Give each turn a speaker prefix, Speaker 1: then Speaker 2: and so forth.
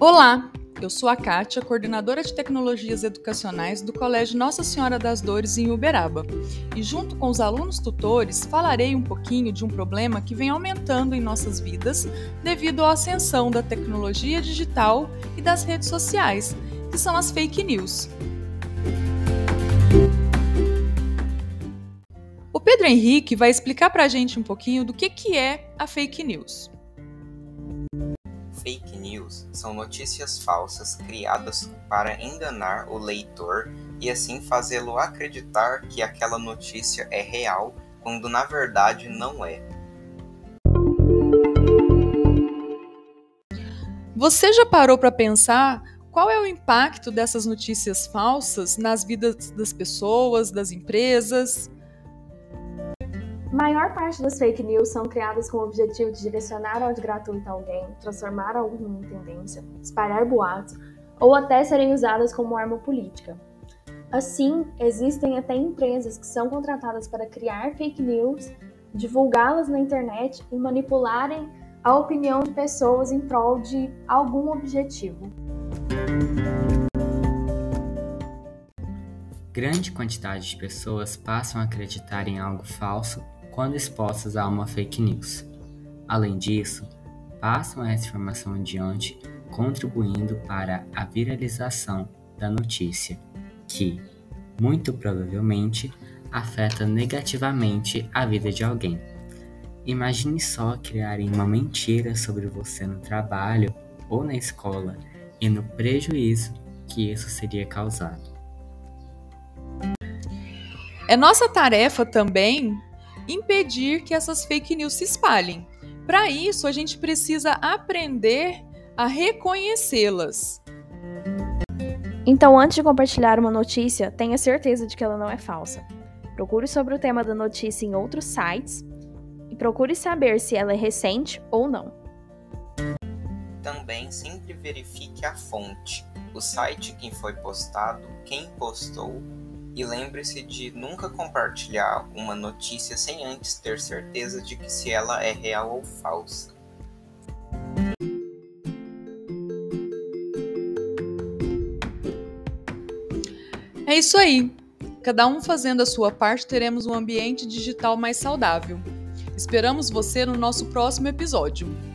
Speaker 1: Olá, eu sou a Kátia, coordenadora de tecnologias educacionais do Colégio Nossa Senhora das Dores em Uberaba. E junto com os alunos tutores, falarei um pouquinho de um problema que vem aumentando em nossas vidas devido à ascensão da tecnologia digital e das redes sociais, que são as fake news. O Pedro Henrique vai explicar para a gente um pouquinho do que, que é a fake news
Speaker 2: fake news são notícias falsas criadas para enganar o leitor e assim fazê-lo acreditar que aquela notícia é real, quando na verdade não é.
Speaker 1: Você já parou para pensar qual é o impacto dessas notícias falsas nas vidas das pessoas, das empresas?
Speaker 3: Maior parte das fake news são criadas com o objetivo de direcionar ódio gratuito a alguém, transformar algo em tendência, espalhar boatos ou até serem usadas como arma política. Assim, existem até empresas que são contratadas para criar fake news, divulgá-las na internet e manipularem a opinião de pessoas em prol de algum objetivo.
Speaker 4: Grande quantidade de pessoas passam a acreditar em algo falso quando expostas a uma fake news. Além disso, passam essa informação adiante, contribuindo para a viralização da notícia, que, muito provavelmente, afeta negativamente a vida de alguém. Imagine só criarem uma mentira sobre você no trabalho ou na escola e no prejuízo que isso seria causado.
Speaker 1: É nossa tarefa também impedir que essas fake news se espalhem. Para isso, a gente precisa aprender a reconhecê-las.
Speaker 3: Então, antes de compartilhar uma notícia, tenha certeza de que ela não é falsa. Procure sobre o tema da notícia em outros sites e procure saber se ela é recente ou não.
Speaker 2: Também sempre verifique a fonte, o site quem foi postado, quem postou e lembre-se de nunca compartilhar uma notícia sem antes ter certeza de que se ela é real ou falsa.
Speaker 1: É isso aí. Cada um fazendo a sua parte, teremos um ambiente digital mais saudável. Esperamos você no nosso próximo episódio.